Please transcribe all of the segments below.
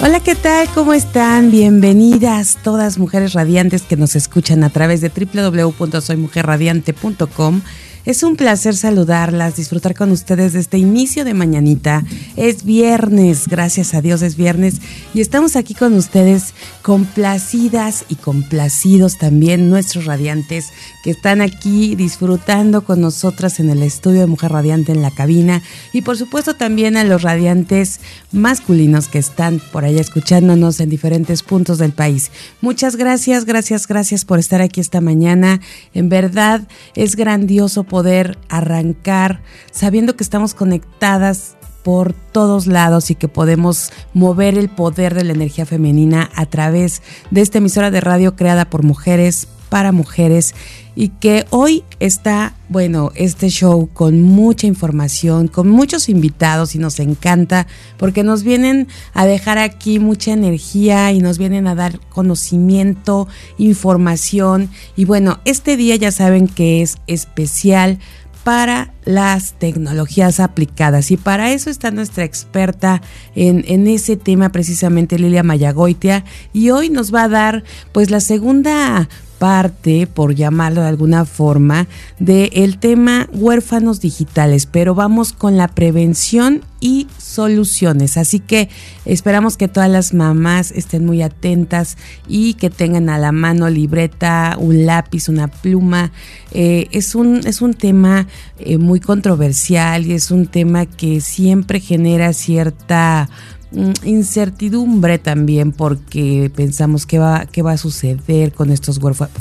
Hola, ¿qué tal? ¿Cómo están? Bienvenidas todas mujeres radiantes que nos escuchan a través de www.soymujerradiante.com es un placer saludarlas, disfrutar con ustedes de este inicio de mañanita. Es viernes, gracias a Dios es viernes y estamos aquí con ustedes complacidas y complacidos también nuestros radiantes que están aquí disfrutando con nosotras en el estudio de Mujer Radiante en la cabina y por supuesto también a los radiantes masculinos que están por allá escuchándonos en diferentes puntos del país. Muchas gracias, gracias, gracias por estar aquí esta mañana. En verdad es grandioso poder poder arrancar sabiendo que estamos conectadas por todos lados y que podemos mover el poder de la energía femenina a través de esta emisora de radio creada por mujeres para mujeres y que hoy está, bueno, este show con mucha información, con muchos invitados y nos encanta porque nos vienen a dejar aquí mucha energía y nos vienen a dar conocimiento, información y bueno, este día ya saben que es especial para las tecnologías aplicadas. Y para eso está nuestra experta en, ese tema, precisamente Lilia Mayagoitia. Y hoy nos va a dar pues la segunda parte, por llamarlo de alguna forma, del tema huérfanos digitales, pero vamos con la prevención y soluciones. Así que esperamos que todas las mamás estén muy atentas y que tengan a la mano libreta, un lápiz, una pluma. Eh, es, un, es un tema eh, muy controversial y es un tema que siempre genera cierta incertidumbre también porque pensamos qué va, qué va a suceder con estos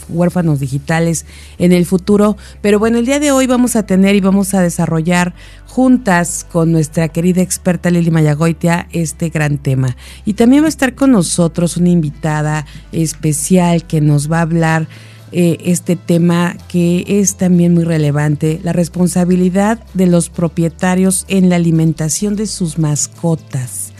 huérfanos digitales en el futuro. Pero bueno, el día de hoy vamos a tener y vamos a desarrollar juntas con nuestra querida experta Lili Mayagoitia este gran tema. Y también va a estar con nosotros una invitada especial que nos va a hablar eh, este tema que es también muy relevante, la responsabilidad de los propietarios en la alimentación de sus mascotas.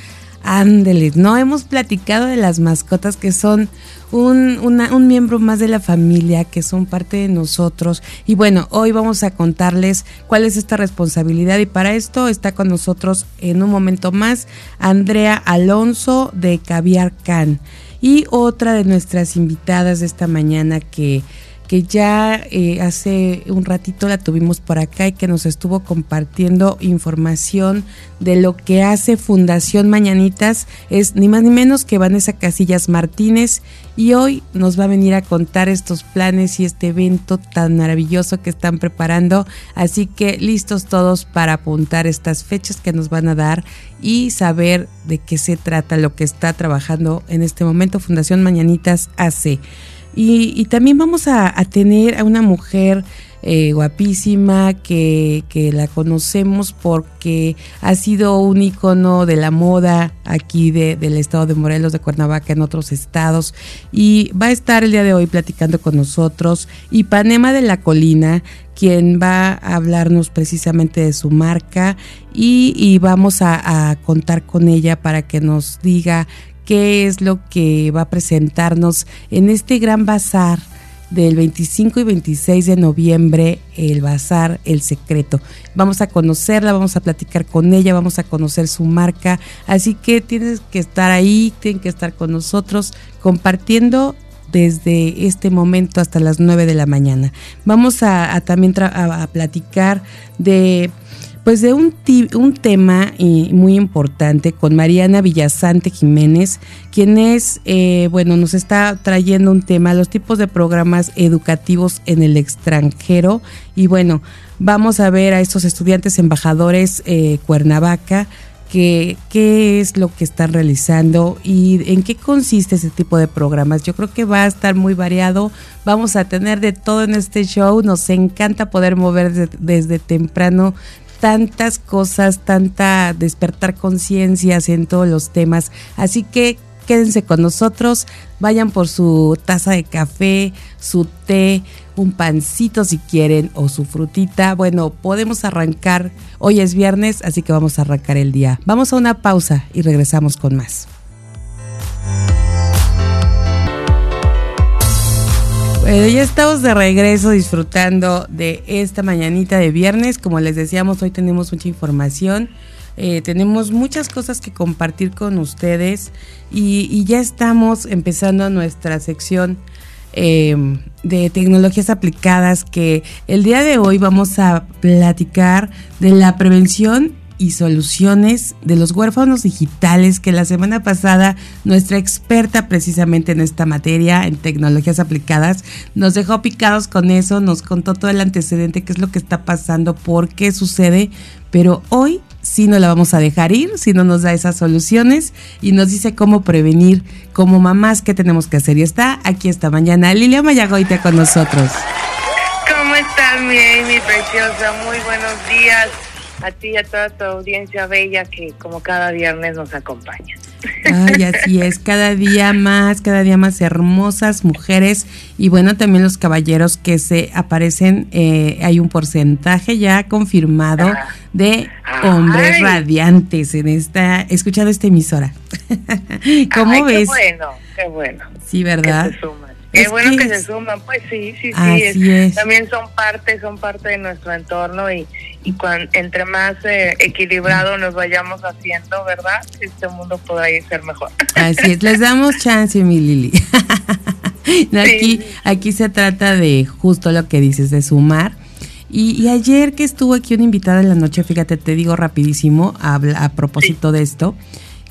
Ándeles, no hemos platicado de las mascotas que son un, un, miembro más de la familia, que son parte de nosotros. Y bueno, hoy vamos a contarles cuál es esta responsabilidad y para esto está con nosotros en un momento más Andrea Alonso de Caviar Can y otra de nuestras invitadas de esta mañana que que ya eh, hace un ratito la tuvimos por acá y que nos estuvo compartiendo información de lo que hace Fundación Mañanitas. Es ni más ni menos que Vanessa Casillas Martínez y hoy nos va a venir a contar estos planes y este evento tan maravilloso que están preparando. Así que listos todos para apuntar estas fechas que nos van a dar y saber de qué se trata lo que está trabajando en este momento Fundación Mañanitas hace. Y, también vamos a, tener a una mujer eh, guapísima que, la conocemos porque ha sido un icono de la moda aquí del estado de Morelos, de Cuernavaca, en otros estados. Y va a estar el día de hoy platicando con nosotros. Ipanema de la Colina, quien va a hablarnos precisamente de su marca y, vamos a, contar con ella para que nos diga qué es lo que va a presentarnos en este gran bazar del 25 y 26 de noviembre, el Bazar El Secreto. Vamos a conocerla, vamos a platicar con ella, vamos a conocer su marca, así que tienes que estar ahí, tienen que estar con nosotros compartiendo desde este momento hasta las 9 de la mañana. Vamos a, también a platicar de pues de un, un tema muy importante con Mariana Villasante Jiménez, quien es, eh, bueno, nos está trayendo un tema, los tipos de programas educativos en el extranjero. Y bueno, vamos a ver a estos estudiantes embajadores eh, Cuernavaca, qué es lo que están realizando y en qué consiste ese tipo de programas. Yo creo que va a estar muy variado. Vamos a tener de todo en este show. Nos encanta poder mover desde temprano tantas cosas, tanta despertar conciencias en todos los temas. Así que quédense con nosotros, vayan por su taza de café, su té, un pancito si quieren o su frutita. Bueno, podemos arrancar, hoy es viernes, así que vamos a arrancar el día. Vamos a una pausa y regresamos con más. Bueno, ya estamos de regreso disfrutando de esta mañanita de viernes. Como les decíamos, hoy tenemos mucha información. Eh, tenemos muchas cosas que compartir con ustedes y, ya estamos empezando nuestra sección em, de tecnologías aplicadas que el día de hoy vamos a platicar de la prevención y soluciones de los huérfanos digitales que la semana pasada nuestra experta precisamente en esta materia, en tecnologías aplicadas, nos dejó picados con eso, nos contó todo el antecedente, qué es lo que está pasando, por qué sucede, pero hoy sí no la vamos a dejar ir, si no nos da esas soluciones y nos dice cómo prevenir como mamás qué tenemos que hacer. Y está aquí esta mañana Lilia Mayagoite con nosotros. ¿Cómo están mi Amy preciosa? Muy buenos días a ti y a toda tu audiencia bella que como cada viernes nos acompaña. Ay, así es, cada día más, cada día más hermosas mujeres y bueno, también los caballeros que se aparecen, eh, hay un porcentaje ya confirmado de hombres radiantes en esta, escuchando esta emisora. ¿Cómo ves? Qué bueno, qué bueno. Sí, ¿verdad? Qué bueno que, se suman, pues sí, sí, sí. También son parte, son parte de nuestro entorno y, y entre más eh, equilibrado nos vayamos haciendo, ¿verdad? Este mundo podrá ir ser mejor. Así es, les damos chance, mi Lili. aquí, aquí se trata de justo lo que dices, de sumar. Y, ayer que estuvo aquí una invitada en la noche, fíjate, te digo rapidísimo, a, a propósito de esto,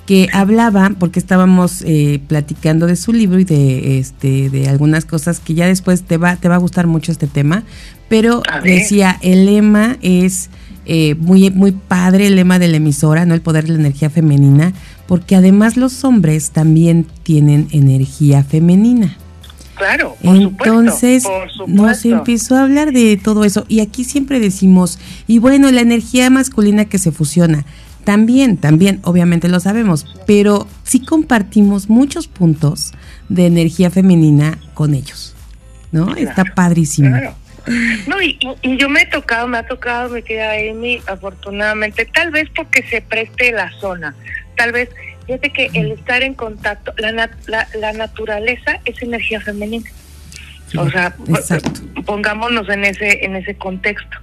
que hablaba, porque estábamos eh, platicando de su libro y de este de algunas cosas que ya después te va, te va a gustar mucho este tema, pero decía, el lema es eh, muy, muy padre, el lema de la emisora, ¿no? El poder de la energía femenina, porque además los hombres también tienen energía femenina. Claro, por Entonces nos empezó a hablar de todo eso y aquí siempre decimos, y bueno, la energía masculina que se fusiona, también, también, obviamente lo sabemos, pero sí compartimos muchos puntos de energía femenina con ellos, ¿no? Está padrísimo. No, y, yo me he tocado, me ha tocado, me queda Amy, afortunadamente, tal vez porque se preste la zona, tal vez, fíjate que el estar en contacto, la, la naturaleza es energía femenina o sea, pongámonos en ese en ese contexto.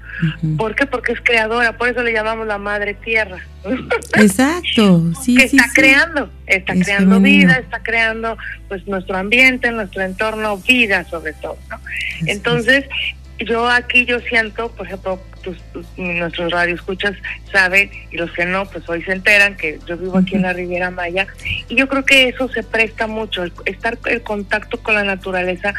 ¿Por qué? Porque es creadora, por eso le llamamos la madre tierra. Exacto, sí, que está creando, está creando vida, está creando pues nuestro ambiente, nuestro entorno, vida sobre todo, ¿no? Entonces, yo aquí yo siento, por ejemplo, tus, nuestros radioescuchas saben y los que no, pues hoy se enteran que yo vivo aquí en la Riviera Maya y yo creo que eso se presta mucho, estar en contacto con la naturaleza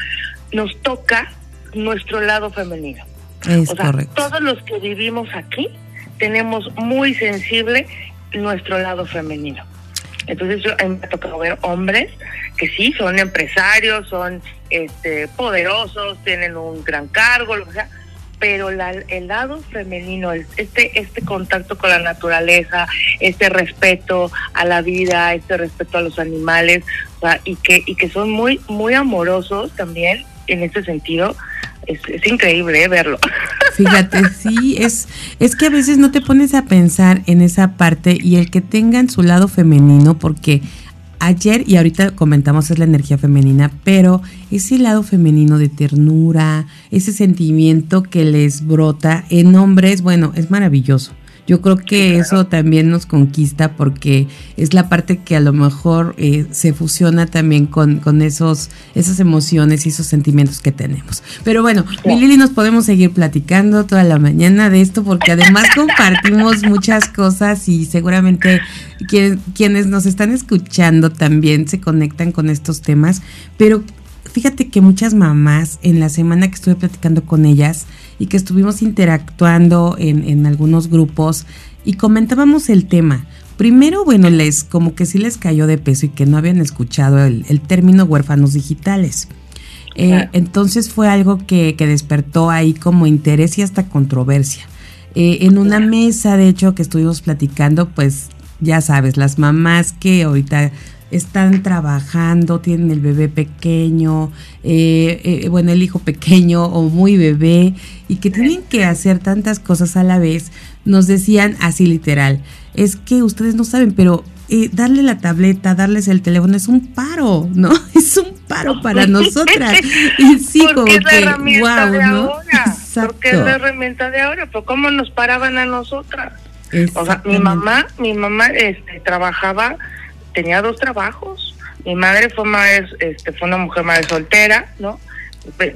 nos toca nuestro lado femenino. Es correcto. Todos los que vivimos aquí tenemos muy sensible nuestro lado femenino. Entonces yo me ha tocado ver hombres que sí son empresarios, son este, poderosos, tienen un gran cargo, lo que sea, pero el lado femenino, este, este contacto con la naturaleza, este respeto a la vida, este respeto a los animales, y que, y que son muy, muy amorosos también en ese sentido, es, increíble ¿eh? verlo. Fíjate, sí, es, es que a veces no te pones a pensar en esa parte y el que tengan su lado femenino, porque ayer y ahorita comentamos es la energía femenina, pero ese lado femenino de ternura, ese sentimiento que les brota en hombres, bueno, es maravilloso. Yo creo que eso también nos conquista porque es la parte que a lo mejor eh, se fusiona también con, con esos, esas emociones y esos sentimientos que tenemos. Pero bueno, mi Lili, nos podemos seguir platicando toda la mañana de esto porque además compartimos muchas cosas y seguramente quienes nos están escuchando también se conectan con estos temas. Pero fíjate que muchas mamás en la semana que estuve platicando con ellas, y que estuvimos interactuando en, en algunos grupos y comentábamos el tema. Primero, bueno, les como que sí les cayó de peso y que no habían escuchado el, término huérfanos digitales. Eh, entonces fue algo que, que, despertó ahí como interés y hasta controversia. eh, en una mesa, de hecho, que estuvimos platicando, pues ya sabes, las mamás que ahorita están trabajando, tienen el bebé pequeño, eh, eh, bueno, el hijo pequeño o muy bebé, y que tienen que hacer tantas cosas a la vez, nos decían así literal, es que ustedes no saben, pero eh, darle la tableta, darles el teléfono es un paro, ¿no? Es un paro para nosotras. Y sí, como es la herramienta de ahora. Porque es la herramienta de ahora, pues cómo nos paraban a nosotras. O sea, mi mamá, mi mamá este, trabajaba, tenía dos trabajos. Mi madre fue este, fue una mujer madre soltera, ¿no?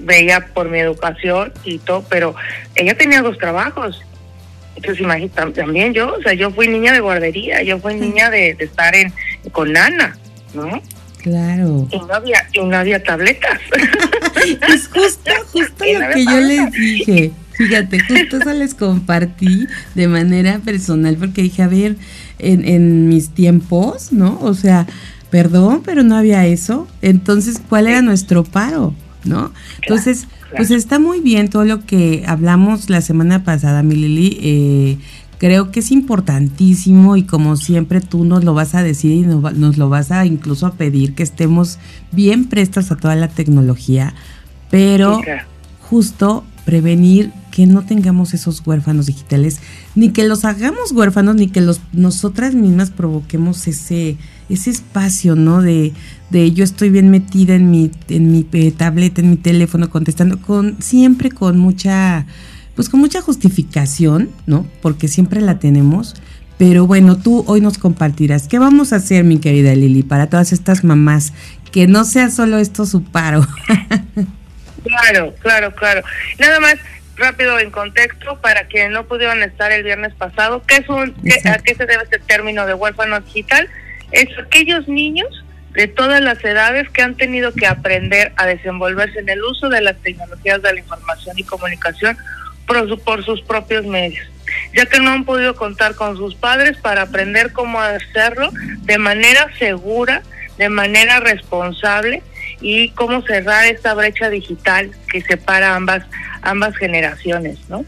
veía por mi educación y todo, pero ella tenía dos trabajos. Entonces, imagínate, también yo, o sea, yo fui niña de guardería, yo fui niña de, estar en con Ana, ¿no? Claro. Y no había, y no había tabletas. es justo, justo lo que yo les dije. Fíjate, justo eso les compartí de manera personal porque dije, a ver, en, en mis tiempos, ¿no? O sea, perdón, pero no había eso. Entonces, ¿cuál era nuestro paro? ¿No? Entonces, pues está muy bien todo lo que hablamos la semana pasada, mi Lili. Eh, creo que es importantísimo y como siempre tú nos lo vas a decir y nos, lo vas a incluso a pedir que estemos bien prestos a toda la tecnología, pero justo prevenir que no tengamos esos huérfanos digitales, ni que los hagamos huérfanos, ni que los nosotras mismas provoquemos ese ese espacio, ¿no? De, de yo estoy bien metida en mi, en mi eh, tableta, en mi teléfono, contestando con, siempre con mucha, pues con mucha justificación, ¿no? Porque siempre la tenemos. Pero bueno, tú hoy nos compartirás. ¿Qué vamos a hacer, mi querida Lili, para todas estas mamás? Que no sea solo esto su paro. claro, claro, claro. Nada más, rápido en contexto, para quienes no pudieron estar el viernes pasado, ¿qué es un, ¿a qué se debe este término de huérfano digital? es aquellos niños de todas las edades que han tenido que aprender a desenvolverse en el uso de las tecnologías de la información y comunicación por, por sus propios medios, ya que no han podido contar con sus padres para aprender cómo hacerlo de manera segura, de manera responsable y cómo cerrar esta brecha digital que separa ambas ambas generaciones, ¿no?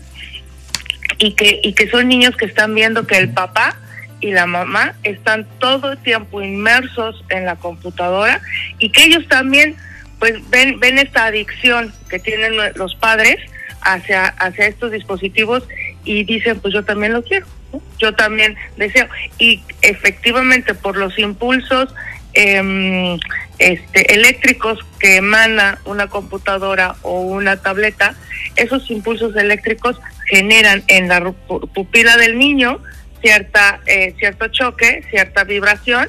Y que y que son niños que están viendo que el papá y la mamá están todo el tiempo inmersos en la computadora y que ellos también pues ven ven esta adicción que tienen los padres hacia hacia estos dispositivos y dicen pues yo también lo quiero yo también deseo y efectivamente por los impulsos eh, este eléctricos que emana una computadora o una tableta esos impulsos eléctricos generan en la pupila del niño cierta eh, cierto choque, cierta vibración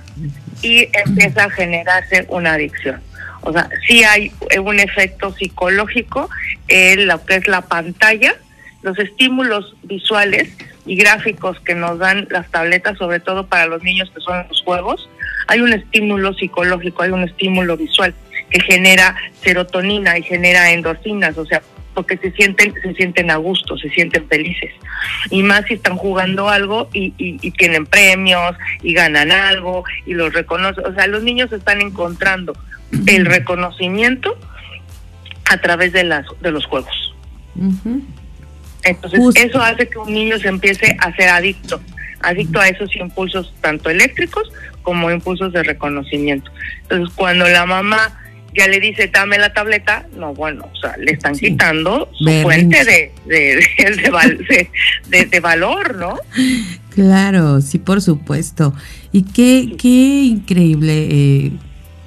y empieza a generarse una adicción. O sea, sí hay un efecto psicológico en lo que es la pantalla, los estímulos visuales y gráficos que nos dan las tabletas, sobre todo para los niños que son los juegos, hay un estímulo psicológico, hay un estímulo visual que genera serotonina y genera endorfinas, o sea, porque se sienten se sienten a gusto, se sienten felices. Y más si están jugando algo y, y, tienen premios y ganan algo y los reconocen. O sea, los niños están encontrando el reconocimiento a través de, las, de los juegos. Entonces, eso hace que un niño se empiece a ser adicto, adicto a esos impulsos tanto eléctricos como impulsos de reconocimiento. Entonces, cuando la mamá ya le dice, dame la tableta, no, bueno, o sea, le están quitando su fuente de de, de, valor, ¿no? Claro, sí, por supuesto. Y qué, qué increíble, eh,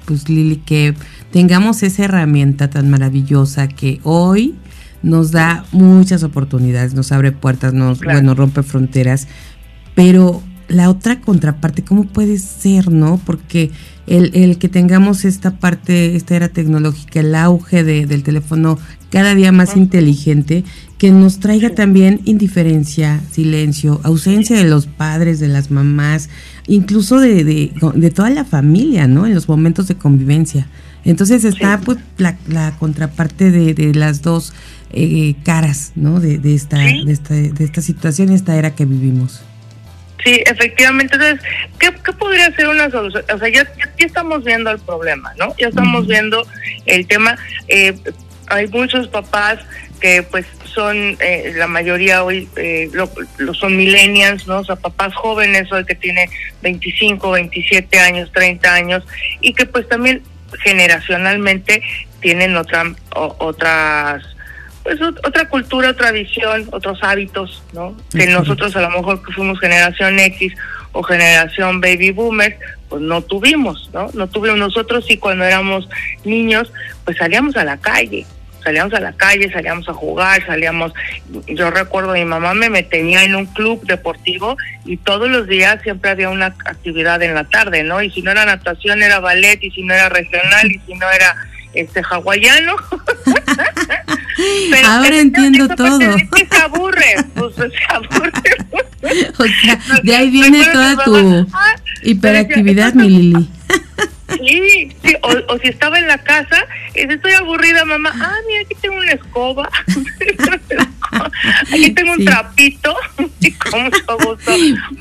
pues Lili, que tengamos esa herramienta tan maravillosa que hoy nos da muchas oportunidades, nos abre puertas, nos, bueno, rompe fronteras, pero la otra contraparte, ¿cómo puede ser, no? Porque el, el que tengamos esta parte, esta era tecnológica, el auge de, del teléfono cada día más inteligente, que nos traiga también indiferencia, silencio, ausencia de los padres, de las mamás, incluso de, de, toda la familia, ¿no? En los momentos de convivencia. Entonces está pues la, la contraparte de, de las dos eh, caras, ¿no? De, de, esta, de, esta, de esta situación, esta era que vivimos. Sí, efectivamente. Entonces, ¿qué, podría ser una solución? O sea, ya, ya, estamos viendo el problema, ¿no? Ya estamos viendo el tema. Eh, hay muchos papás que pues son eh, la mayoría hoy eh, lo, son millennials, ¿no? O sea, papás jóvenes hoy que tiene 25, 27 años, 30 años y que pues también generacionalmente tienen otra otras pues otra cultura, otra visión, otros hábitos, ¿no? Que nosotros a lo mejor que fuimos generación X o generación baby boomers, pues no tuvimos, ¿no? No tuvimos nosotros y cuando éramos niños, pues salíamos a la calle, salíamos a la calle, salíamos a jugar, salíamos, yo recuerdo mi mamá me metía en un club deportivo y todos los días siempre había una actividad en la tarde, ¿no? Y si no era natación era ballet y si no era regional y si no era este hawaiano. Ahora entiendo todo. se aburre, pues se aburre. o sea, de ahí viene toda tu ah, hiperactividad, mi Lili. Sí, sí, o, si estaba en la casa y estoy aburrida, mamá, ah, mira, aquí tengo una escoba, aquí tengo un trapito, y con gusto,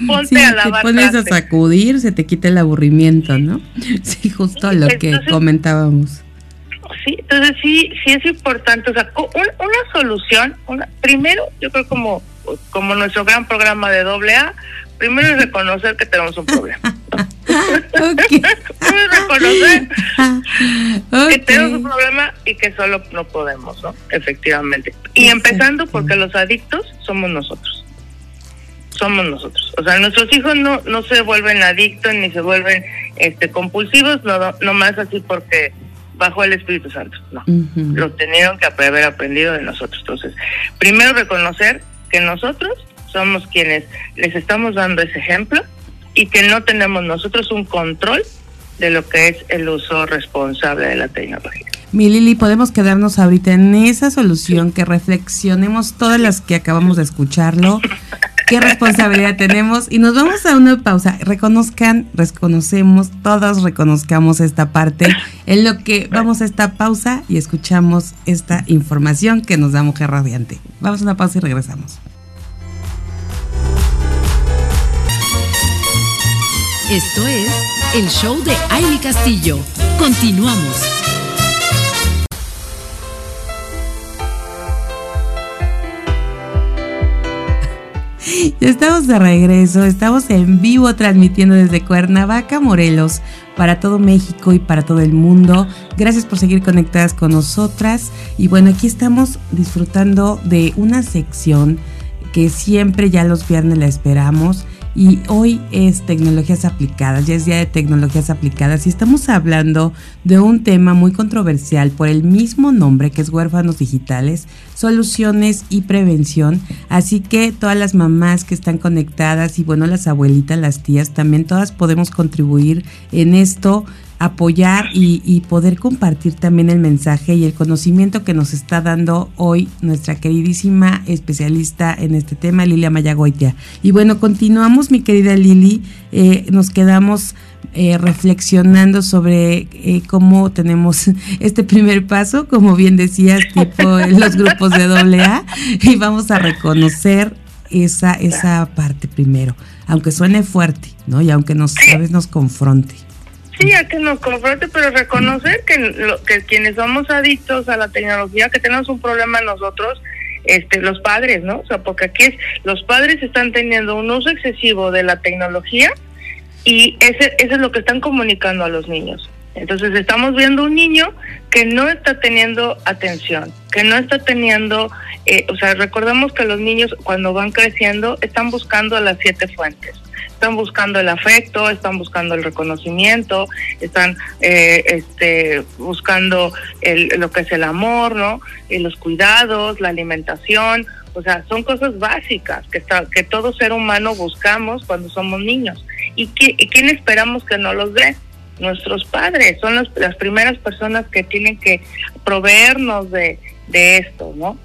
ponte a lavar. Te pones a sacudir, se te quita el aburrimiento, ¿no? Sí, justo lo que comentábamos. Sí, entonces sí, sí es importante, o sea, una solución, una, primero, yo creo como, como nuestro gran programa de doble A, primero es reconocer que tenemos un problema. primero es reconocer que tenemos un problema y que solo no podemos, ¿no? Efectivamente. Y empezando porque los adictos somos nosotros. Somos nosotros. O sea, nuestros hijos no, no se vuelven adictos ni se vuelven este compulsivos, no, no más así porque bajo el Espíritu Santo, no. Lo tenían que haber aprendido de nosotros. Entonces, primero reconocer que nosotros somos quienes les estamos dando ese ejemplo y que no tenemos nosotros un control de lo que es el uso responsable de la tecnología. Mi Lili, podemos quedarnos ahorita en esa solución, que reflexionemos todas las que acabamos de escucharlo, qué responsabilidad tenemos y nos vamos a una pausa. Reconozcan, reconocemos, todos reconozcamos esta parte en lo que vamos a esta pausa y escuchamos esta información que nos da Mujer Radiante. Vamos a una pausa y regresamos. Esto es el show de Aile Castillo. Continuamos. Estamos de regreso, estamos en vivo transmitiendo desde Cuernavaca, Morelos, para todo México y para todo el mundo. Gracias por seguir conectadas con nosotras. Y bueno, aquí estamos disfrutando de una sección que siempre ya los viernes la esperamos y hoy es tecnologías aplicadas, ya es día de tecnologías aplicadas y estamos hablando de un tema muy controversial por el mismo nombre que es huérfanos digitales, soluciones y prevención. Así que todas las mamás que están conectadas y bueno, las abuelitas, las tías, también todas podemos contribuir en esto apoyar y, poder compartir también el mensaje y el conocimiento que nos está dando hoy nuestra queridísima especialista en este tema, Lilia Mayagoitia. Y bueno, continuamos, mi querida Lili, eh, nos quedamos eh, reflexionando sobre eh, cómo tenemos este primer paso, como bien decías, tipo en los grupos de AA, y vamos a reconocer esa, esa parte primero, aunque suene fuerte, ¿no? Y aunque nos, a veces nos confronte. Sí, a que nos confronte, pero reconocer que, lo, que quienes somos adictos a la tecnología, que tenemos un problema nosotros, este, los padres, ¿no? O sea, porque aquí es, los padres están teniendo un uso excesivo de la tecnología y ese, eso es lo que están comunicando a los niños. Entonces estamos viendo un niño que no está teniendo atención, que no está teniendo, eh, o sea, recordemos que los niños cuando van creciendo están buscando las siete fuentes están buscando el afecto, están buscando el reconocimiento, están eh, este, buscando el, lo que es el amor, ¿no? Los cuidados, la alimentación, o sea, son cosas básicas que, está, que todo ser humano buscamos cuando somos niños. ¿Y, y quién esperamos que no los dé? Nuestros padres son las primeras personas que tienen que proveernos de, de esto, ¿no?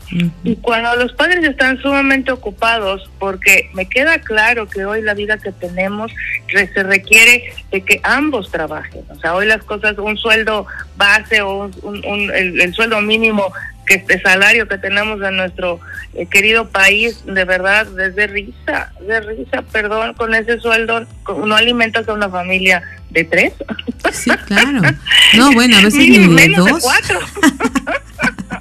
Y cuando los padres están sumamente ocupados, porque me queda claro que hoy la vida que tenemos se requiere de que ambos trabajen, o sea, hoy las cosas, un sueldo base o un, el, sueldo mínimo que este salario que tenemos en nuestro eh, querido país, de verdad, desde risa, de risa, perdón, con ese sueldo no alimentas a una familia de tres. Sí, claro. No, bueno, a veces ni, de dos. cuatro.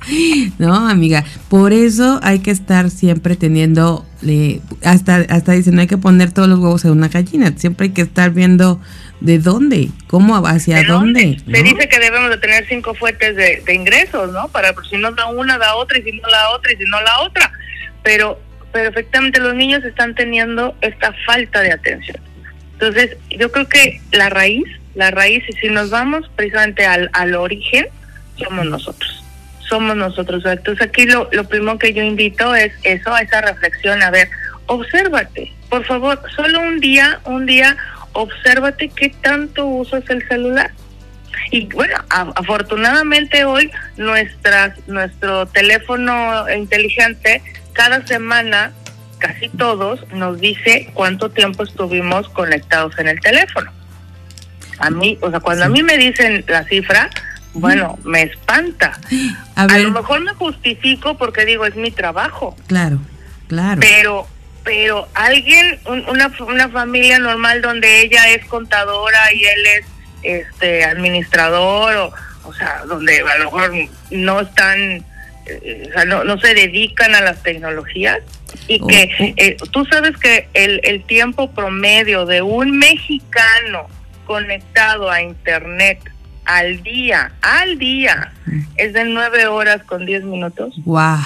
no, amiga, por eso hay que estar siempre teniendo, hasta, hasta dicen, no hay que poner todos los huevos en una gallina, siempre hay que estar viendo de dónde, cómo, hacia dónde. Se dice que debemos de tener cinco fuentes de, ingresos, ¿no? Para si no da una, da otra, y si no la otra, y si no la otra. Pero, pero efectivamente los niños están teniendo esta falta de atención. Entonces, yo creo que la raíz, la raíz, y si nos vamos precisamente al, al origen, somos nosotros. Somos nosotros. Entonces, aquí lo, lo primero que yo invito es eso, a esa reflexión. A ver, obsérvate, por favor, solo un día, un día, obsérvate qué tanto usas el celular. Y bueno, afortunadamente hoy nuestras, nuestro teléfono inteligente cada semana, casi todos, nos dice cuánto tiempo estuvimos conectados en el teléfono. A mí, o sea, cuando a mí me dicen la cifra, bueno, me espanta. A, a, lo mejor me justifico porque digo, es mi trabajo. Claro, claro. Pero pero alguien, una, una familia normal donde ella es contadora y él es este administrador, o, o sea, donde a lo mejor no están, eh, o sea, no, no se dedican a las tecnologías, y que oh, oh. Eh, tú sabes que el, el tiempo promedio de un mexicano conectado a Internet al día, al día, es de nueve horas con diez minutos. ¡Wow!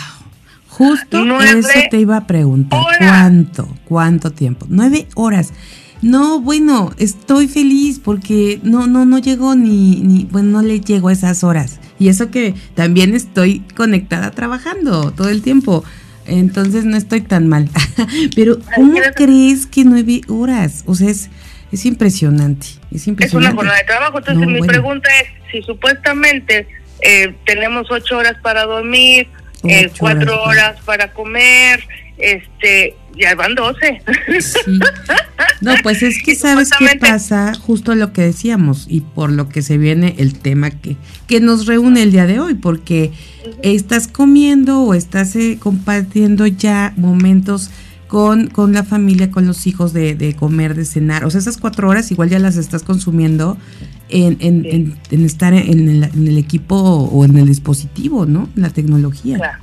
Justo eso te iba a preguntar. ¿Cuánto? ¿Cuánto tiempo? Nueve horas. No, bueno, estoy feliz porque no, no, no llego ni, ni, bueno, no le llego a esas horas. Y eso que también estoy conectada trabajando todo el tiempo. Entonces no estoy tan mal. Pero, ¿cómo crees que nueve horas? O sea, es, es impresionante. Es impresionante. Es una jornada de trabajo. Entonces, mi pregunta es: si supuestamente eh, tenemos ocho horas para dormir, eh, cuatro horas para comer, este, ya van doce. No, pues es que sabes qué pasa, justo lo que decíamos y por lo que se viene el tema que, que nos reúne el día de hoy, porque estás comiendo o estás eh, compartiendo ya momentos con, con la familia, con los hijos de, de comer, de cenar. O sea, esas cuatro horas igual ya las estás consumiendo en, en, en, estar en el, en el, equipo o en el dispositivo, ¿no? La tecnología. Claro,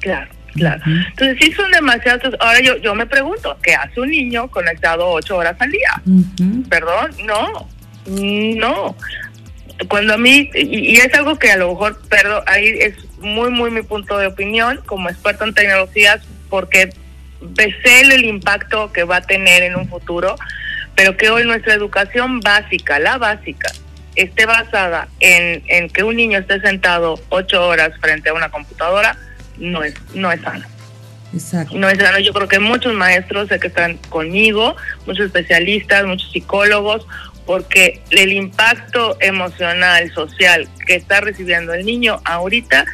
claro. Claro. Entonces sí son demasiados. Ahora yo yo me pregunto, ¿qué hace un niño conectado ocho horas al día? Perdón, no, no. Cuando a mí, y, y, es algo que a lo mejor, perdón, ahí es muy, muy mi punto de opinión como experto en tecnologías, porque sé el impacto que va a tener en un futuro, pero que hoy nuestra educación básica, la básica, esté basada en, en que un niño esté sentado ocho horas frente a una computadora, no es, no es sano. Exacto. No es sano. Yo creo que muchos maestros sé que están conmigo, muchos especialistas, muchos psicólogos, porque el impacto emocional, social que está recibiendo el niño ahorita,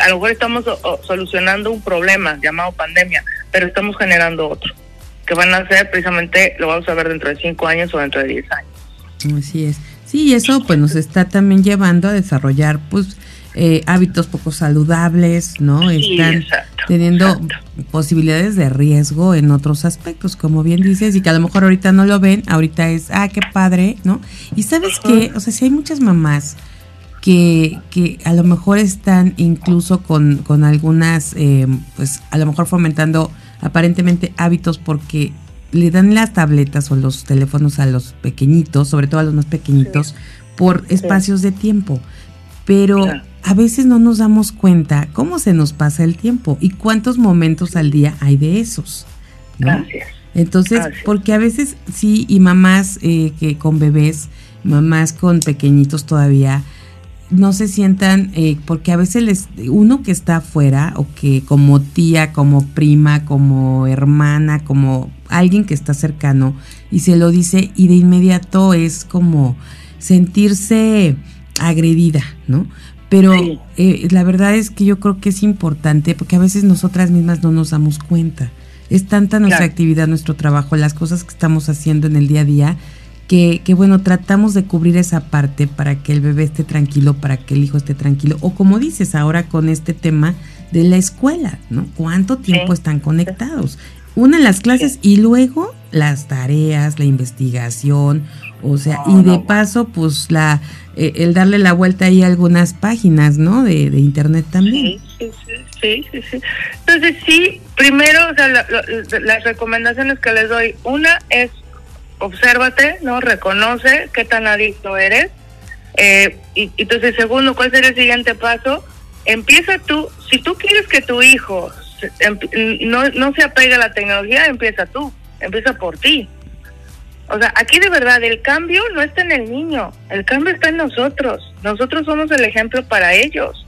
a lo mejor estamos solucionando un problema llamado pandemia, pero estamos generando otro que van a ser precisamente, lo vamos a ver dentro de cinco años o dentro de diez años. Así es. Sí, eso pues nos está también llevando a desarrollar pues eh, hábitos poco saludables, ¿no? Están teniendo posibilidades de riesgo en otros aspectos, como bien dices, y que a lo mejor ahorita no lo ven, ahorita es, ah, qué padre, ¿no? Y sabes qué, o sea, si hay muchas mamás que, que a lo mejor están incluso con, con algunas, eh, pues a lo mejor fomentando aparentemente hábitos porque le dan las tabletas o los teléfonos a los pequeñitos, sobre todo a los más pequeñitos, por espacios de tiempo. Pero a veces no nos damos cuenta cómo se nos pasa el tiempo y cuántos momentos al día hay de esos. Gracias. Entonces, porque a veces sí, y mamás eh, que con bebés, mamás con pequeñitos todavía, no se sientan, eh, porque a veces les, uno que está afuera, o que como tía, como prima, como hermana, como alguien que está cercano, y se lo dice, y de inmediato es como sentirse agredida, ¿no? Pero eh, la verdad es que yo creo que es importante, porque a veces nosotras mismas no nos damos cuenta. Es tanta nuestra actividad, nuestro trabajo, las cosas que estamos haciendo en el día a día, que, bueno, tratamos de cubrir esa parte para que el bebé esté tranquilo, para que el hijo esté tranquilo. O como dices ahora con este tema de la escuela, ¿no? ¿Cuánto tiempo están conectados? Una en las clases y luego las tareas, la investigación, O sea, y de paso, pues la eh, el darle la vuelta ahí a algunas páginas, ¿no? De, de internet también. Sí, sí, sí, sí, Entonces, sí, primero, o sea, las recomendaciones que les doy, una es obsérvate, ¿no? Reconoce qué tan adicto eres. Eh, y entonces, segundo, ¿cuál sería el siguiente paso? Empieza tú, si tú quieres que tu hijo em, no, no se apegue a la tecnología, empieza tú, empieza por ti. O sea, aquí de verdad el cambio no está en el niño, el cambio está en nosotros. Nosotros somos el ejemplo para ellos.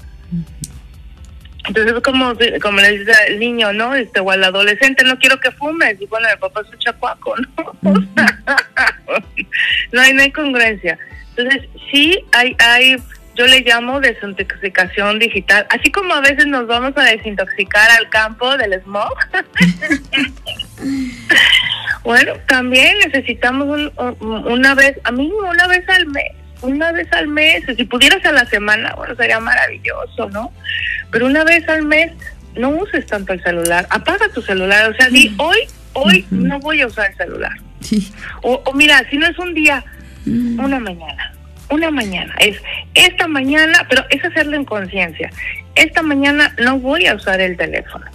Entonces, como, como le dice el niño, ¿no? Este, o al adolescente, no quiero que fumes. Y bueno, el papá es un chacuaco, ¿no? no, hay, no hay congruencia. Entonces, sí hay, hay, yo le llamo desintoxicación digital. Así como a veces nos vamos a desintoxicar al campo del smog. Bueno, también necesitamos una vez, a mí una vez al mes, una vez al mes, si pudieras a la semana, bueno, sería maravilloso, ¿no? Pero una vez al mes, no uses tanto el celular, apaga tu celular, o sea, di, hoy, hoy no voy a usar el celular. Sí. O, mira, si no es un día, mm. una mañana, una mañana, es esta mañana, pero es hacerlo en conciencia, esta mañana no voy a usar el teléfono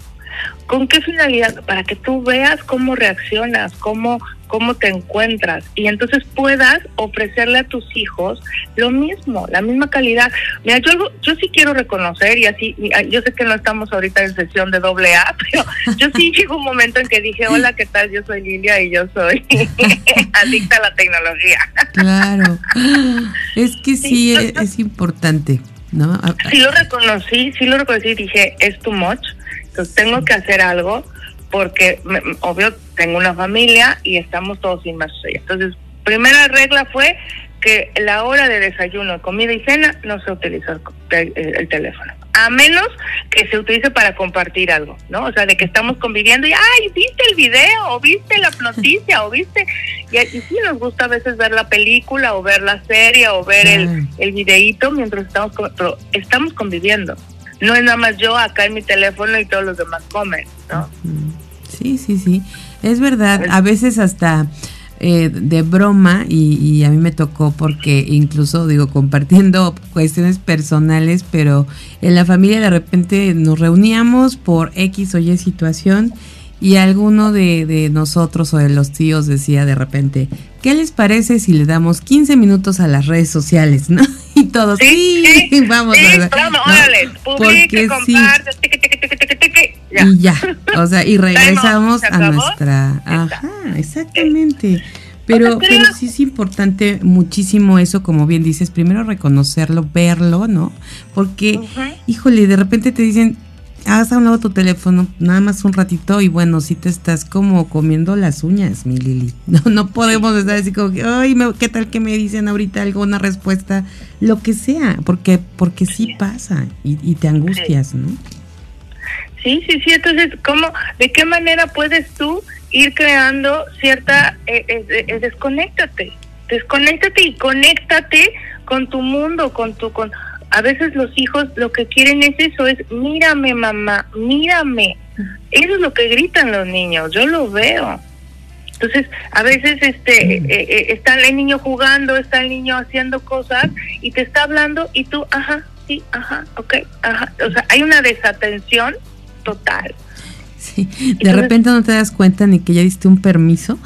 ¿Con qué finalidad? Para que tú veas cómo reaccionas, cómo, cómo te encuentras y entonces puedas ofrecerle a tus hijos lo mismo, la misma calidad. Mira, yo, yo sí quiero reconocer y así, yo sé que no estamos ahorita en sesión de doble A, pero yo sí llegó un momento en que dije, hola, ¿qué tal? Yo soy Lilia y yo soy adicta a la tecnología. Claro, es que sí, es, es importante. ¿no? Sí lo reconocí, sí lo reconocí, dije, es too much, entonces tengo que hacer algo porque, obvio, tengo una familia y estamos todos inmersos ahí. Entonces, primera regla fue que la hora de desayuno, comida y cena no se utiliza el, teléfono. A menos que se utilice para compartir algo, ¿no? O sea, de que estamos conviviendo y, ay, viste el video, o viste la noticia, o viste. Y, y sí nos gusta a veces ver la película, o ver la serie, o ver el, el videíto mientras estamos, pero estamos conviviendo no es nada más yo acá en mi teléfono y todos los demás comen, ¿no? Sí, sí, sí. Es verdad, a veces hasta eh, de broma y, a mí me tocó porque incluso digo compartiendo cuestiones personales, pero en la familia de repente nos reuníamos por X o Y situación y alguno de, de nosotros o de los tíos decía de repente, ¿qué les parece si le damos 15 minutos a las redes sociales, no? Y todos, sí, sí, vamos, sí, vamos, órale, publique, comparte, ya. Y ya, o sea, y regresamos a nuestra, ajá, exactamente. Pero, pero sí es importante muchísimo eso, como bien dices, primero reconocerlo, verlo, ¿no? Porque, híjole, de repente te dicen, haz a un lado tu teléfono nada más un ratito y bueno, si te estás como comiendo las uñas, mi Lili. No, no podemos estar así como que, ay, ¿qué tal que me dicen ahorita alguna respuesta? Lo que sea, porque porque sí pasa y, te angustias, ¿no? Sí, sí, sí. Entonces, ¿cómo, de qué manera puedes tú ir creando cierta, eh, eh, eh, desconéctate, desconéctate y conéctate con tu mundo, con tu, con, a veces los hijos lo que quieren es eso, es mírame mamá, mírame. Eso es lo que gritan los niños, yo lo veo. Entonces, a veces este eh, eh, está el niño jugando, está el niño haciendo cosas y te está hablando y tú, ajá, sí, ajá, ok, ajá. O sea, hay una desatención total. Sí, de repente no te das cuenta ni que ya diste un permiso.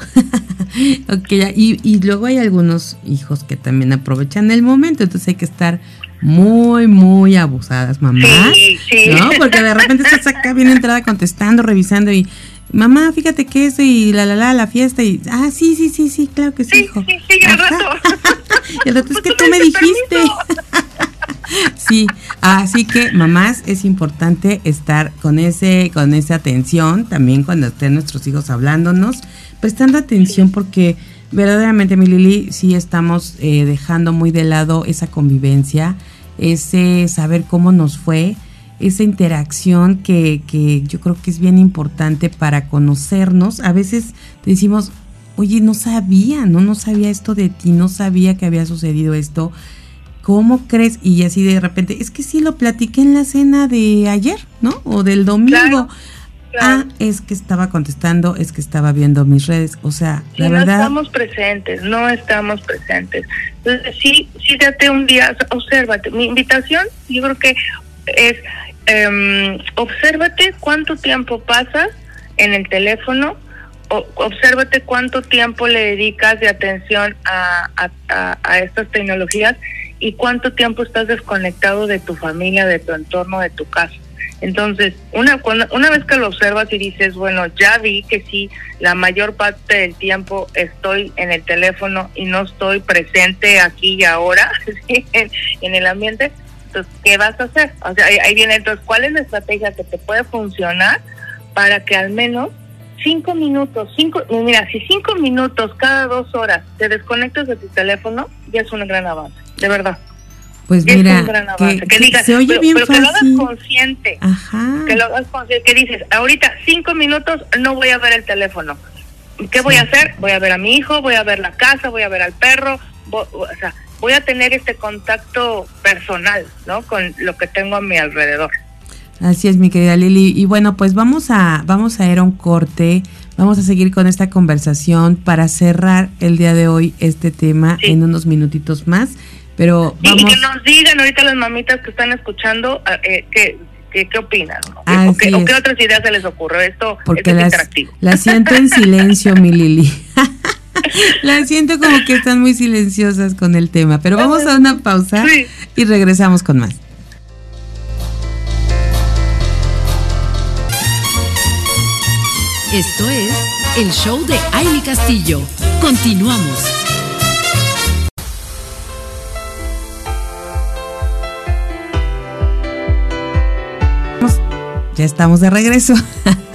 okay, y, y luego hay algunos hijos que también aprovechan el momento, entonces hay que estar muy, muy abusadas, mamá. Sí, sí. ¿No? Porque de repente estás acá bien entrada contestando, revisando y mamá, fíjate que eso y la la la la fiesta y ah, sí, sí, sí, sí, claro que sí, hijo. Sí, sí, el rato. el rato es que tú me dijiste. sí, así que mamás es importante estar con ese con esa atención también cuando estén nuestros hijos hablándonos, prestando atención porque verdaderamente mi Lili sí estamos eh, dejando muy de lado esa convivencia ese saber cómo nos fue, esa interacción que, que yo creo que es bien importante para conocernos. A veces decimos, oye, no sabía, no, no sabía esto de ti, no sabía que había sucedido esto. ¿Cómo crees? Y así de repente, es que sí lo platiqué en la cena de ayer, ¿no? O del domingo. Ah, es que estaba contestando, es que estaba viendo mis redes, o sea, la verdad. No estamos presentes, no estamos presentes. Entonces, sí, sí, date un día, obsérvate. Mi invitación, yo creo que es, eh, obsérvate cuánto tiempo pasas en el teléfono, o, obsérvate cuánto tiempo le dedicas de atención a, a, a estas tecnologías y cuánto tiempo estás desconectado de tu familia, de tu entorno, de tu casa. Entonces, una, una vez que lo observas y dices, bueno, ya vi que sí, la mayor parte del tiempo estoy en el teléfono y no estoy presente aquí y ahora en, el ambiente, entonces, ¿qué vas a hacer? O sea, ahí, viene, entonces, ¿cuál es la estrategia que te puede funcionar para que al menos cinco minutos, cinco, mira, si cinco minutos cada dos horas te desconectas de tu teléfono, ya es un gran avance, de verdad. Pues mira, que, digas, se oye bien que lo hagas consciente. Que lo hagas consciente. Que dices, ahorita cinco minutos no voy a ver el teléfono. ¿Qué voy a hacer? Voy a ver a mi hijo, voy a ver la casa, voy a ver al perro. o sea, voy a tener este contacto personal, ¿no? Con lo que tengo a mi alrededor. Así es, mi querida Lili. Y bueno, pues vamos a, vamos a ir a un corte. Vamos a seguir con esta conversación para cerrar el día de hoy este tema en unos minutitos más. Pero vamos... Y que nos digan ahorita las mamitas que están escuchando eh, qué, qué, opinan. O, qué, otras ideas se les ocurre. Esto, Porque es interactivo. La siento en silencio, mi Lili. la siento como que están muy silenciosas con el tema. Pero vamos a una pausa y regresamos con más. Esto es el show de Aile Castillo. Continuamos. Ya estamos de regreso.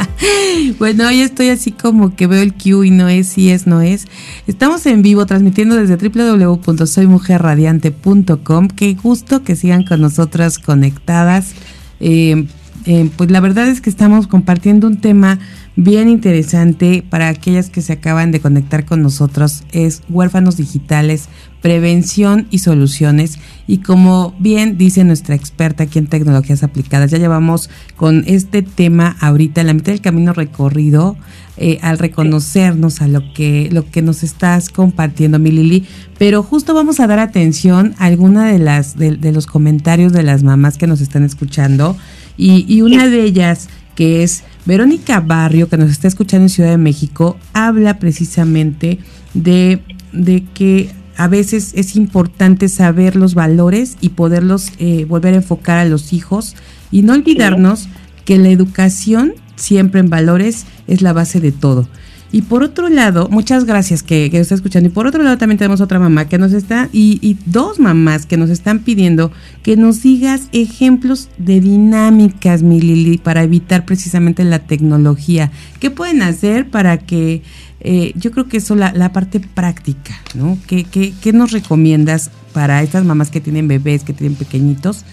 bueno, hoy estoy así como que veo el Q y no es, si es, no es. Estamos en vivo transmitiendo desde www.soymujerradiante.com. Qué gusto que sigan con nosotras conectadas. Eh, eh, pues la verdad es que estamos compartiendo un tema bien interesante para aquellas que se acaban de conectar con nosotros. Es huérfanos digitales, prevención y soluciones. Y como bien dice nuestra experta aquí en tecnologías aplicadas, ya llevamos con este tema ahorita en la mitad del camino recorrido eh, al reconocernos a lo que, lo que nos estás compartiendo, mi Lili. Pero justo vamos a dar atención a alguna de las de, los comentarios de las mamás que nos están escuchando. Y, y una de ellas, que es Verónica Barrio, que nos está escuchando en Ciudad de México, habla precisamente de, de que a veces es importante saber los valores y poderlos eh, volver a enfocar a los hijos y no olvidarnos que la educación siempre en valores es la base de todo. Y por otro lado, muchas gracias que, que nos está escuchando. Y por otro lado también tenemos otra mamá que nos está, y, y, dos mamás que nos están pidiendo que nos digas ejemplos de dinámicas, mi Lili, para evitar precisamente la tecnología. ¿Qué pueden hacer para que eh, yo creo que eso la, la parte práctica, ¿no? ¿Qué, ¿Qué, qué, nos recomiendas para estas mamás que tienen bebés, que tienen pequeñitos?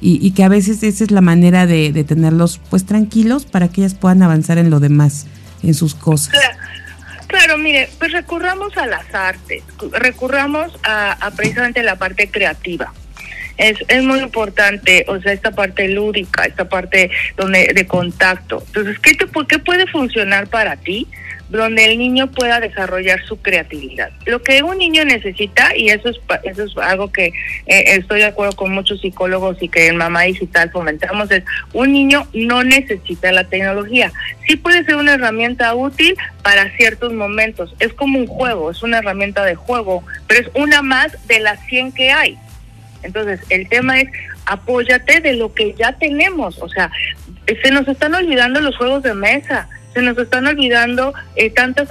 Y, y que a veces esa es la manera de, de, tenerlos pues tranquilos para que ellas puedan avanzar en lo demás, en sus cosas. Claro, claro mire, pues recurramos a las artes, recurramos a, a precisamente la parte creativa. Es, es muy importante, o sea, esta parte lúdica, esta parte donde de contacto. Entonces, ¿qué, te, ¿qué puede funcionar para ti? Donde el niño pueda desarrollar su creatividad. Lo que un niño necesita, y eso es, eso es algo que eh, estoy de acuerdo con muchos psicólogos y que en Mamá Digital fomentamos, es un niño no necesita la tecnología. Sí puede ser una herramienta útil para ciertos momentos. Es como un juego, es una herramienta de juego, pero es una más de las 100 que hay. Entonces, el tema es apóyate de lo que ya tenemos. O sea, se nos están olvidando los juegos de mesa se nos están olvidando eh, tantas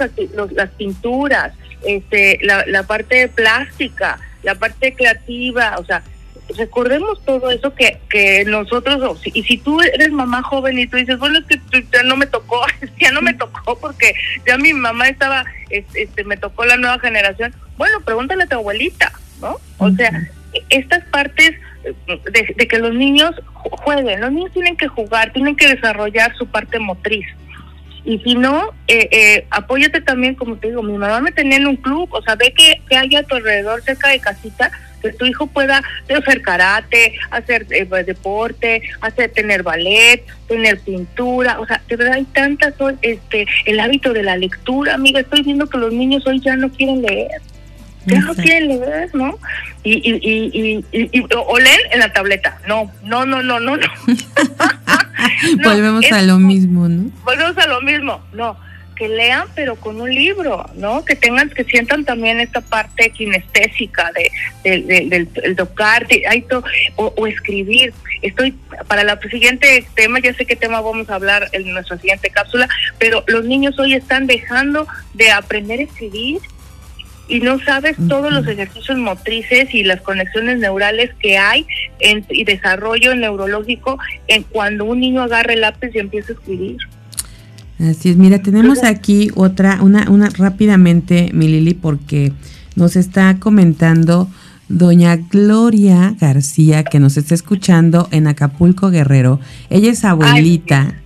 las pinturas, este, la, la parte plástica, la parte creativa, o sea, recordemos todo eso que, que nosotros, y si tú eres mamá joven y tú dices, bueno, es que ya no me tocó, ya no me tocó porque ya mi mamá estaba, este, me tocó la nueva generación, bueno, pregúntale a tu abuelita, ¿no? O sea, estas partes de, de que los niños jueguen, los niños tienen que jugar, tienen que desarrollar su parte motriz. Y si no, eh, eh, apóyate también, como te digo, mi mamá me tenía en un club, o sea, ve que, que hay a tu alrededor cerca de casita, que tu hijo pueda hacer karate, hacer eh, deporte, hacer tener ballet, tener pintura, o sea, de verdad hay tantas, este, el hábito de la lectura, amiga, estoy viendo que los niños hoy ya no quieren leer ya no quieren leer, ¿no? Y, y, y, y, o leen en la tableta. No, no, no, no, no, no. volvemos a lo mismo, ¿no? Volvemos a lo mismo, no. Que lean, pero con un libro, ¿no? Que tengan, que sientan también esta parte kinestésica de, del, del tocar, de, o, o, escribir. Estoy, para el siguiente tema, ya sé qué tema vamos a hablar en nuestra siguiente cápsula, pero los niños hoy están dejando de aprender a escribir y no sabes todos los ejercicios motrices y las conexiones neurales que hay en, y desarrollo neurológico en cuando un niño agarra el lápiz y empieza a escribir. Así es, mira, tenemos aquí otra, una, una rápidamente, mi Lili, porque nos está comentando doña Gloria García, que nos está escuchando en Acapulco Guerrero. Ella es abuelita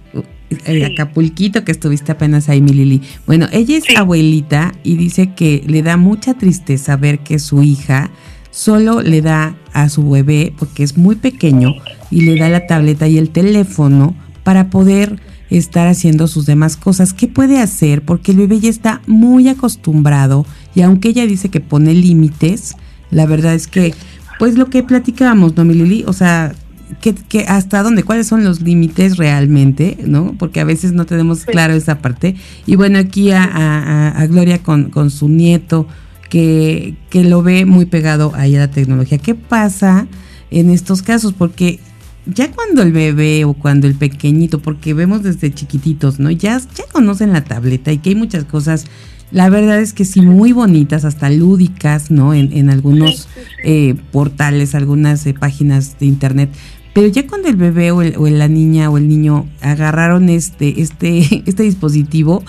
el Acapulquito que estuviste apenas ahí, mi Lili. Bueno, ella es abuelita y dice que le da mucha tristeza ver que su hija solo le da a su bebé, porque es muy pequeño, y le da la tableta y el teléfono para poder estar haciendo sus demás cosas. ¿Qué puede hacer? Porque el bebé ya está muy acostumbrado y aunque ella dice que pone límites, la verdad es que, pues lo que platicábamos, ¿no, mi Lili? O sea, que, hasta dónde, cuáles son los límites realmente, ¿no? Porque a veces no tenemos claro esa parte. Y bueno, aquí a, Gloria con, con, su nieto, que, que lo ve muy pegado ahí a la tecnología. ¿Qué pasa en estos casos? Porque ya cuando el bebé o cuando el pequeñito, porque vemos desde chiquititos, ¿no? Ya, ya conocen la tableta y que hay muchas cosas la verdad es que sí, muy bonitas, hasta lúdicas, ¿no? En, en algunos eh, portales, algunas eh, páginas de internet. Pero ya cuando el bebé o, la niña o el niño agarraron este, este, este dispositivo,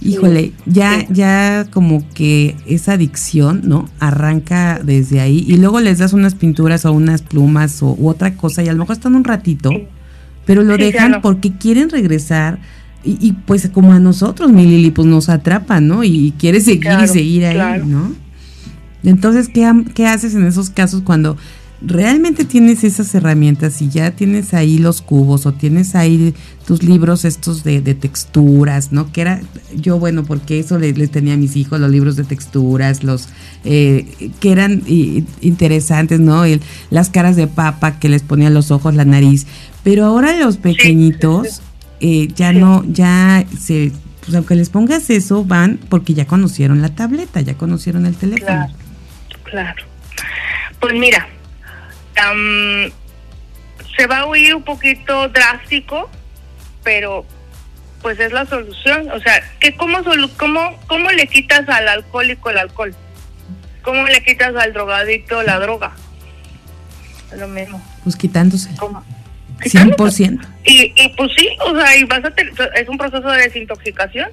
híjole, ya, ya como que esa adicción, ¿no? Arranca desde ahí y luego les das unas pinturas o unas plumas o u otra cosa y a lo mejor están un ratito, pero lo dejan porque quieren regresar y, y, pues como a nosotros, mi Lili, pues nos atrapa, ¿no? Y quiere seguir y seguir ahí, ¿no? Entonces, ¿qué, ¿qué haces en esos casos cuando realmente tienes esas herramientas y ya tienes ahí los cubos o tienes ahí tus libros estos de, texturas, ¿no? Que era, yo bueno, porque eso les le tenía a mis hijos, los libros de texturas, los eh, que eran interesantes, ¿no? El, las caras de papa que les ponía los ojos, la nariz, pero ahora los pequeñitos eh, ya no, ya se, pues aunque les pongas eso, van porque ya conocieron la tableta, ya conocieron el teléfono. Claro, claro. Pues mira, se va a oír un poquito drástico, pero pues es la solución. O sea, ¿qué, cómo, cómo, ¿cómo le quitas al alcohólico el alcohol? ¿Cómo le quitas al drogadicto la droga? Lo mismo. Pues quitándose. ¿Cómo? 100%. Y, y pues sí, o sea, y vas a es un proceso de desintoxicación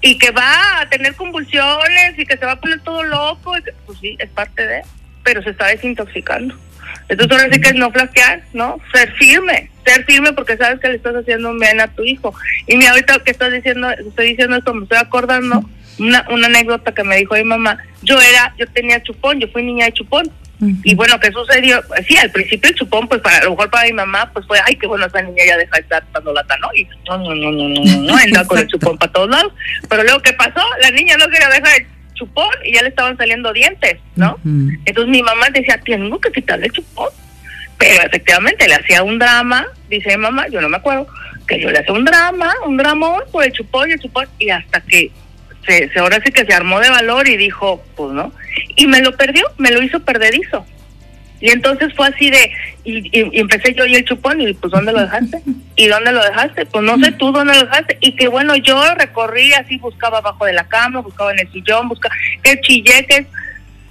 y que va a tener convulsiones y que se va a poner todo loco, y pues sí, es parte de, pero se está desintoxicando. Entonces ahora sí que es no flasquear, ¿no? Ser firme, ser firme porque sabes que le estás haciendo un bien a tu hijo. Y mi ahorita que estás diciendo, estoy diciendo esto, me estoy acordando una, una anécdota que me dijo mi mamá. Yo era, yo tenía chupón, yo fui niña de chupón. Y bueno, ¿qué sucedió? Sí, al principio el chupón, pues para a lo mejor para mi mamá, pues fue, ay, qué bueno, esa niña ya deja de estar dando lata, ¿no? Y no, no, no, no, no, no, anda con el chupón para todos lados. Pero luego, ¿qué pasó? La niña no quería dejar el chupón y ya le estaban saliendo dientes, ¿no? Entonces mi mamá decía, tengo que quitarle el chupón. Pero efectivamente le hacía un drama, dice mamá, yo no me acuerdo, que yo le hacía un drama, un dramón por el chupón y el chupón, y hasta que se, se, ahora sí que se armó de valor y dijo, pues no, y me lo perdió, me lo hizo perdedizo. Y entonces fue así de, y, y, empecé yo y el chupón, y pues ¿dónde lo dejaste? ¿Y dónde lo dejaste? Pues no sé tú dónde lo dejaste. Y que bueno, yo recorrí así, buscaba abajo de la cama, buscaba en el sillón, buscaba, que chilleques,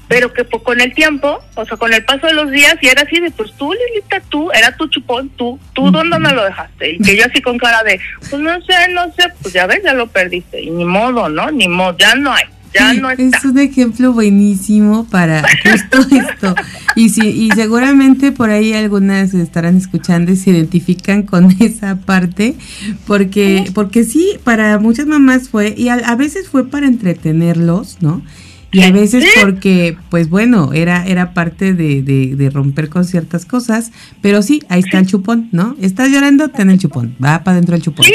pero que pues, con el tiempo, o sea, con el paso de los días, y era así de, pues tú, Lilita, tú, era tu chupón, tú, tú, ¿dónde me lo dejaste? Y que yo así con cara de, pues no sé, no sé, pues ya ves, ya lo perdiste, y ni modo, ¿no? Ni modo, ya no hay. Ya no está. Es un ejemplo buenísimo para justo esto. Y, si, y seguramente por ahí algunas estarán escuchando y se identifican con esa parte, porque, porque sí, para muchas mamás fue, y a, a veces fue para entretenerlos, ¿no? Y a veces porque, pues bueno, era, era parte de, de, romper con ciertas cosas, pero sí, ahí está el chupón, ¿no? Estás llorando, ten el chupón, va para adentro el chupón.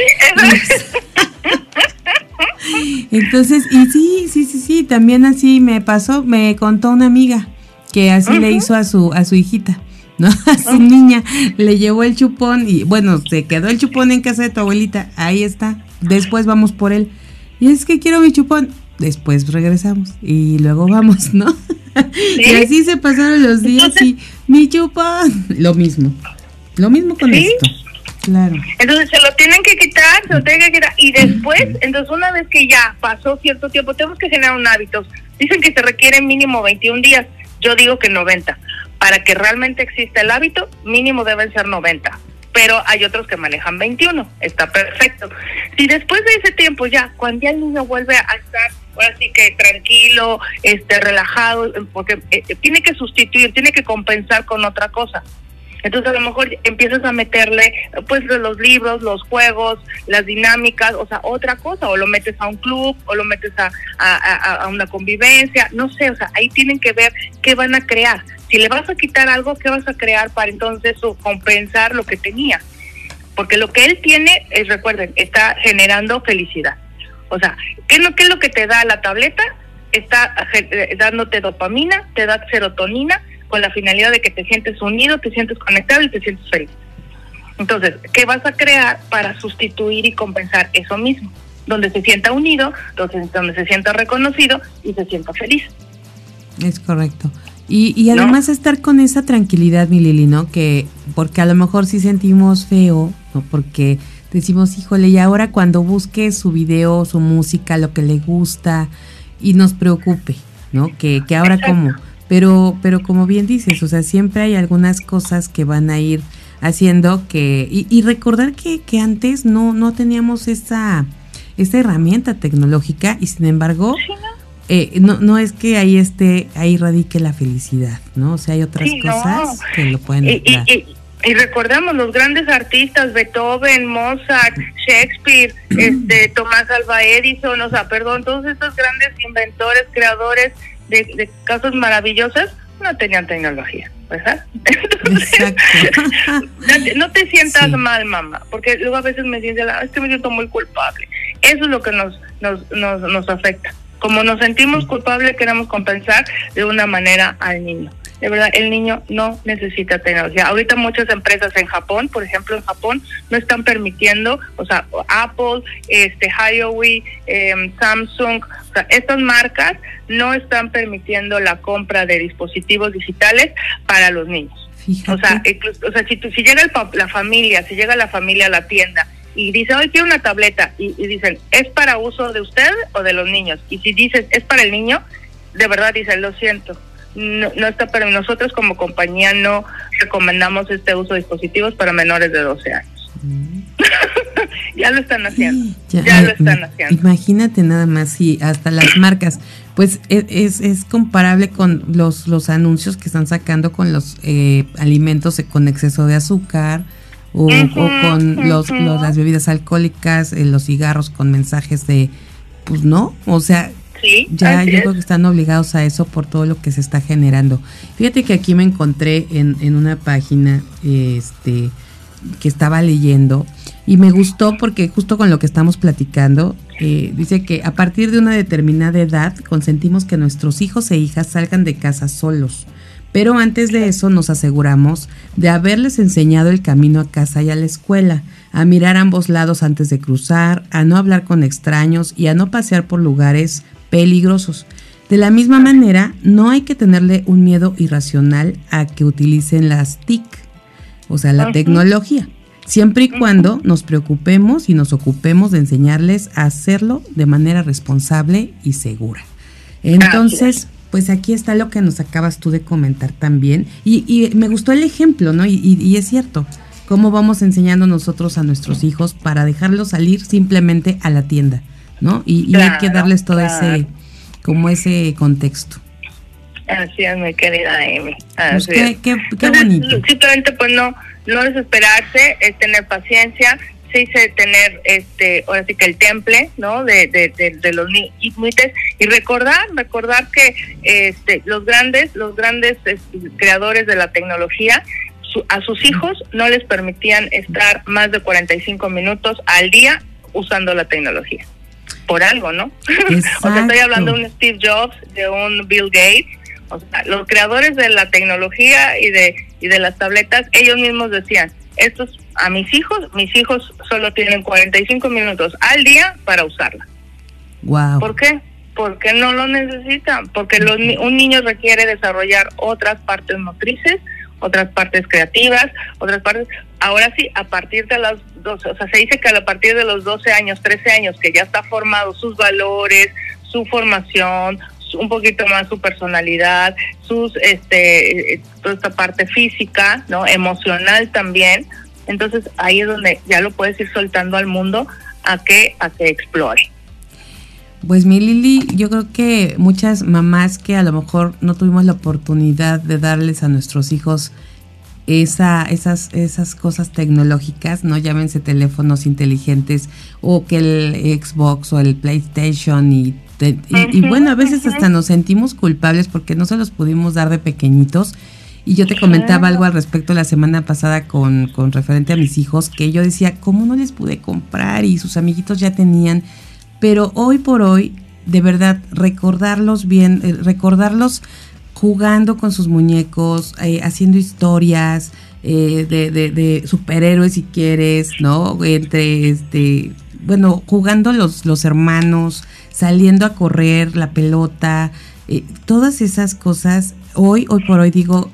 Entonces, y sí, sí, sí, sí, también así me pasó, me contó una amiga que así le hizo a su, a su hijita. ¿no? A su niña le llevó el chupón y bueno, se quedó el chupón en casa de tu abuelita, ahí está, después vamos por él. Y es que quiero mi chupón, después regresamos y luego vamos, ¿no? Y así se pasaron los días y mi chupón, lo mismo, lo mismo con esto. Claro. Entonces se lo tienen que quitar, se lo tienen que quitar. Y después, entonces una vez que ya pasó cierto tiempo, tenemos que generar un hábito. Dicen que se requiere mínimo 21 días, yo digo que 90. Para que realmente exista el hábito, mínimo deben ser 90. Pero hay otros que manejan 21, está perfecto. Si después de ese tiempo ya, cuando ya el niño vuelve a estar así que tranquilo, este relajado, porque eh, tiene que sustituir, tiene que compensar con otra cosa. Entonces a lo mejor empiezas a meterle pues los libros, los juegos, las dinámicas, o sea, otra cosa, o lo metes a un club, o lo metes a, a, una convivencia, no sé, o sea, ahí tienen que ver qué van a crear. Si le vas a quitar algo, ¿qué vas a crear para entonces compensar lo que tenía? Porque lo que él tiene, es, recuerden, está generando felicidad. O sea, ¿qué, no, ¿qué es lo que te da la tableta? Está eh, dándote dopamina, te da serotonina, con la finalidad de que te sientes unido, te sientes conectado y te sientes feliz. Entonces, ¿qué vas a crear para sustituir y compensar eso mismo? Donde se sienta unido, donde, donde se sienta reconocido y se sienta feliz. Es correcto. Y, y además estar con esa tranquilidad, mi Lili, ¿no? Que, porque a lo mejor sí sentimos feo, ¿no? Porque decimos, híjole, y ahora cuando busque su video, su música, lo que le gusta, y nos preocupe, ¿no? Que, que ahora como pero, pero como bien dices, o sea, siempre hay algunas cosas que van a ir haciendo que, y, recordar que, que antes no, no teníamos esa, esa herramienta tecnológica y sin embargo, eh, no, no es que ahí esté, ahí radique la felicidad, ¿no? O sea, hay otras cosas que lo pueden y, y, y, recordemos los grandes artistas, Beethoven, Mozart, Shakespeare, este, Tomás Alva Edison, o sea, perdón, todos estos grandes inventores, creadores, de, casos maravillosos no tenían tecnología, ¿verdad? no, te, sientas mal, mamá, porque luego a veces me dicen, es que me siento muy culpable. Eso es lo que nos, nos, nos, nos afecta. Como nos sentimos culpables, queremos compensar de una manera al niño de verdad, el niño no necesita tecnología. Ahorita muchas empresas en Japón, por ejemplo, en Japón, no están permitiendo, o sea, Apple, este, Huawei, em, Samsung, o sea, estas marcas no están permitiendo la compra de dispositivos digitales para los niños. O sea, o sea, si, si llega la familia, si llega la familia a la tienda y dice, hoy quiero una tableta, y, y, dicen, ¿es para uso de usted o de los niños? Y si dices, es para el niño, de verdad dicen, lo siento, no, no está para nosotros como compañía no recomendamos este uso de dispositivos para menores de 12 años. Mm. ya lo están haciendo. ya, lo están haciendo. Imagínate nada más si hasta las marcas, pues e, es, es, comparable con los, los anuncios que están sacando con los eh, alimentos con exceso de azúcar o, con los, las bebidas alcohólicas, eh, los cigarros con mensajes de, pues no, o sea, ya yo creo que están obligados a eso por todo lo que se está generando. Fíjate que aquí me encontré en, en una página este, que estaba leyendo y me gustó porque justo con lo que estamos platicando, eh, dice que a partir de una determinada edad consentimos que nuestros hijos e hijas salgan de casa solos. Pero antes de eso nos aseguramos de haberles enseñado el camino a casa y a la escuela, a mirar ambos lados antes de cruzar, a no hablar con extraños y a no pasear por lugares peligrosos. De la misma manera, no hay que tenerle un miedo irracional a que utilicen las TIC, o sea, la tecnología, siempre y cuando nos preocupemos y nos ocupemos de enseñarles a hacerlo de manera responsable y segura. Entonces, pues aquí está lo que nos acabas tú de comentar también. Y, me gustó el ejemplo, ¿no? Y, y, es cierto, cómo vamos enseñando nosotros a nuestros hijos para dejarlos salir simplemente a la tienda. ¿no? Y, hay que darles todo ese, como ese contexto. Así es, mi querida Amy. Pues qué, bonito. Simplemente, pues no, no desesperarse, es tener paciencia. Se dice tener, este, ahora sí que el temple, ¿no? De, de, de, los inuites y recordar, recordar que este, los grandes, los grandes este, creadores de la tecnología, a sus hijos no les permitían estar más de 45 minutos al día usando la tecnología. Por algo, ¿no? o sea, estoy hablando de un Steve Jobs, de un Bill Gates, o sea, los creadores de la tecnología y de, y de las tabletas, ellos mismos decían, estos a mis hijos, mis hijos solo tienen 45 minutos al día para usarla. Wow. ¿Por qué? Porque no lo necesitan, porque los, un niño requiere desarrollar otras partes motrices, otras partes creativas, otras partes. Ahora sí, a partir de las 12, o sea, se dice que a partir de los 12 años, 13 años, que ya está formado sus valores, su formación, un poquito más su personalidad, sus este eh, toda esta parte física, ¿no? emocional también. Entonces ahí es donde ya lo puedes ir soltando al mundo a que a que explore. Pues mi Lili, yo creo que muchas mamás que a lo mejor no tuvimos la oportunidad de darles a nuestros hijos esa, esas, esas cosas tecnológicas, no llámense teléfonos inteligentes o que el Xbox o el PlayStation y y, bueno, a veces hasta nos sentimos culpables porque no se los pudimos dar de pequeñitos. Y yo te comentaba algo al respecto la semana pasada con, con referente a mis hijos, que yo decía, ¿cómo no les pude comprar? Y sus amiguitos ya tenían. Pero hoy por hoy, de verdad, recordarlos bien, eh, recordarlos jugando con sus muñecos, eh, haciendo historias eh, de, de, de, superhéroes si quieres, ¿no? Entre, este, bueno, jugando los, los hermanos, saliendo a correr, la pelota, eh, todas esas cosas, hoy, hoy por hoy digo,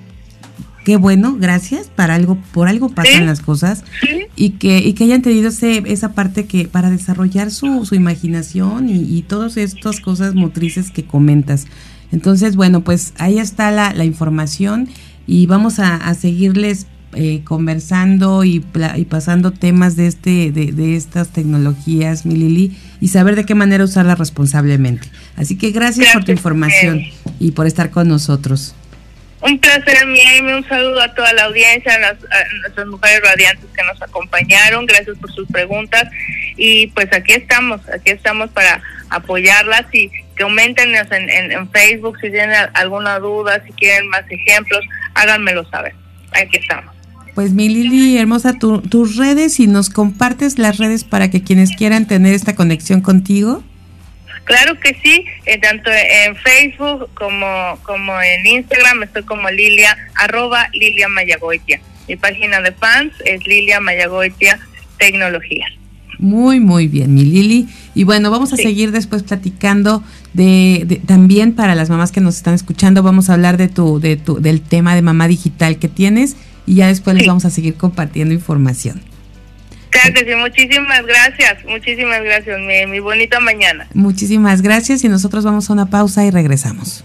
qué bueno, gracias, para algo, por algo pasan las cosas, y que, y que hayan tenido ese, esa parte que, para desarrollar su, su imaginación y, y todas estas cosas motrices que comentas. Entonces, bueno, pues ahí está la, la información y vamos a, a seguirles eh, conversando y, y, pasando temas de este de, de, estas tecnologías, Milili, y saber de qué manera usarlas responsablemente. Así que gracias, por tu información y por estar con nosotros. Un placer, Miami, un saludo a toda la audiencia, a, las, nuestras mujeres radiantes que nos acompañaron, gracias por sus preguntas y pues aquí estamos, aquí estamos para apoyarlas y aumenten en, en, Facebook si tienen alguna duda, si quieren más ejemplos, háganmelo saber. Aquí estamos. Pues mi Lili, hermosa, tus redes y nos compartes las redes para que quienes quieran tener esta conexión contigo. Claro que sí, eh, tanto en Facebook como, como en Instagram estoy como Lilia, arroba Lilia Mayagoitia. Mi página de fans es Lilia Mayagoitia Tecnología. Muy, muy bien, mi Lili. Y bueno, vamos a seguir después platicando de, de, también para las mamás que nos están escuchando, vamos a hablar de tu, de tu, del tema de mamá digital que tienes y ya después les vamos a seguir compartiendo información. Claro que sí, muchísimas gracias, muchísimas gracias, mi, mi bonita mañana. Muchísimas gracias y nosotros vamos a una pausa y regresamos.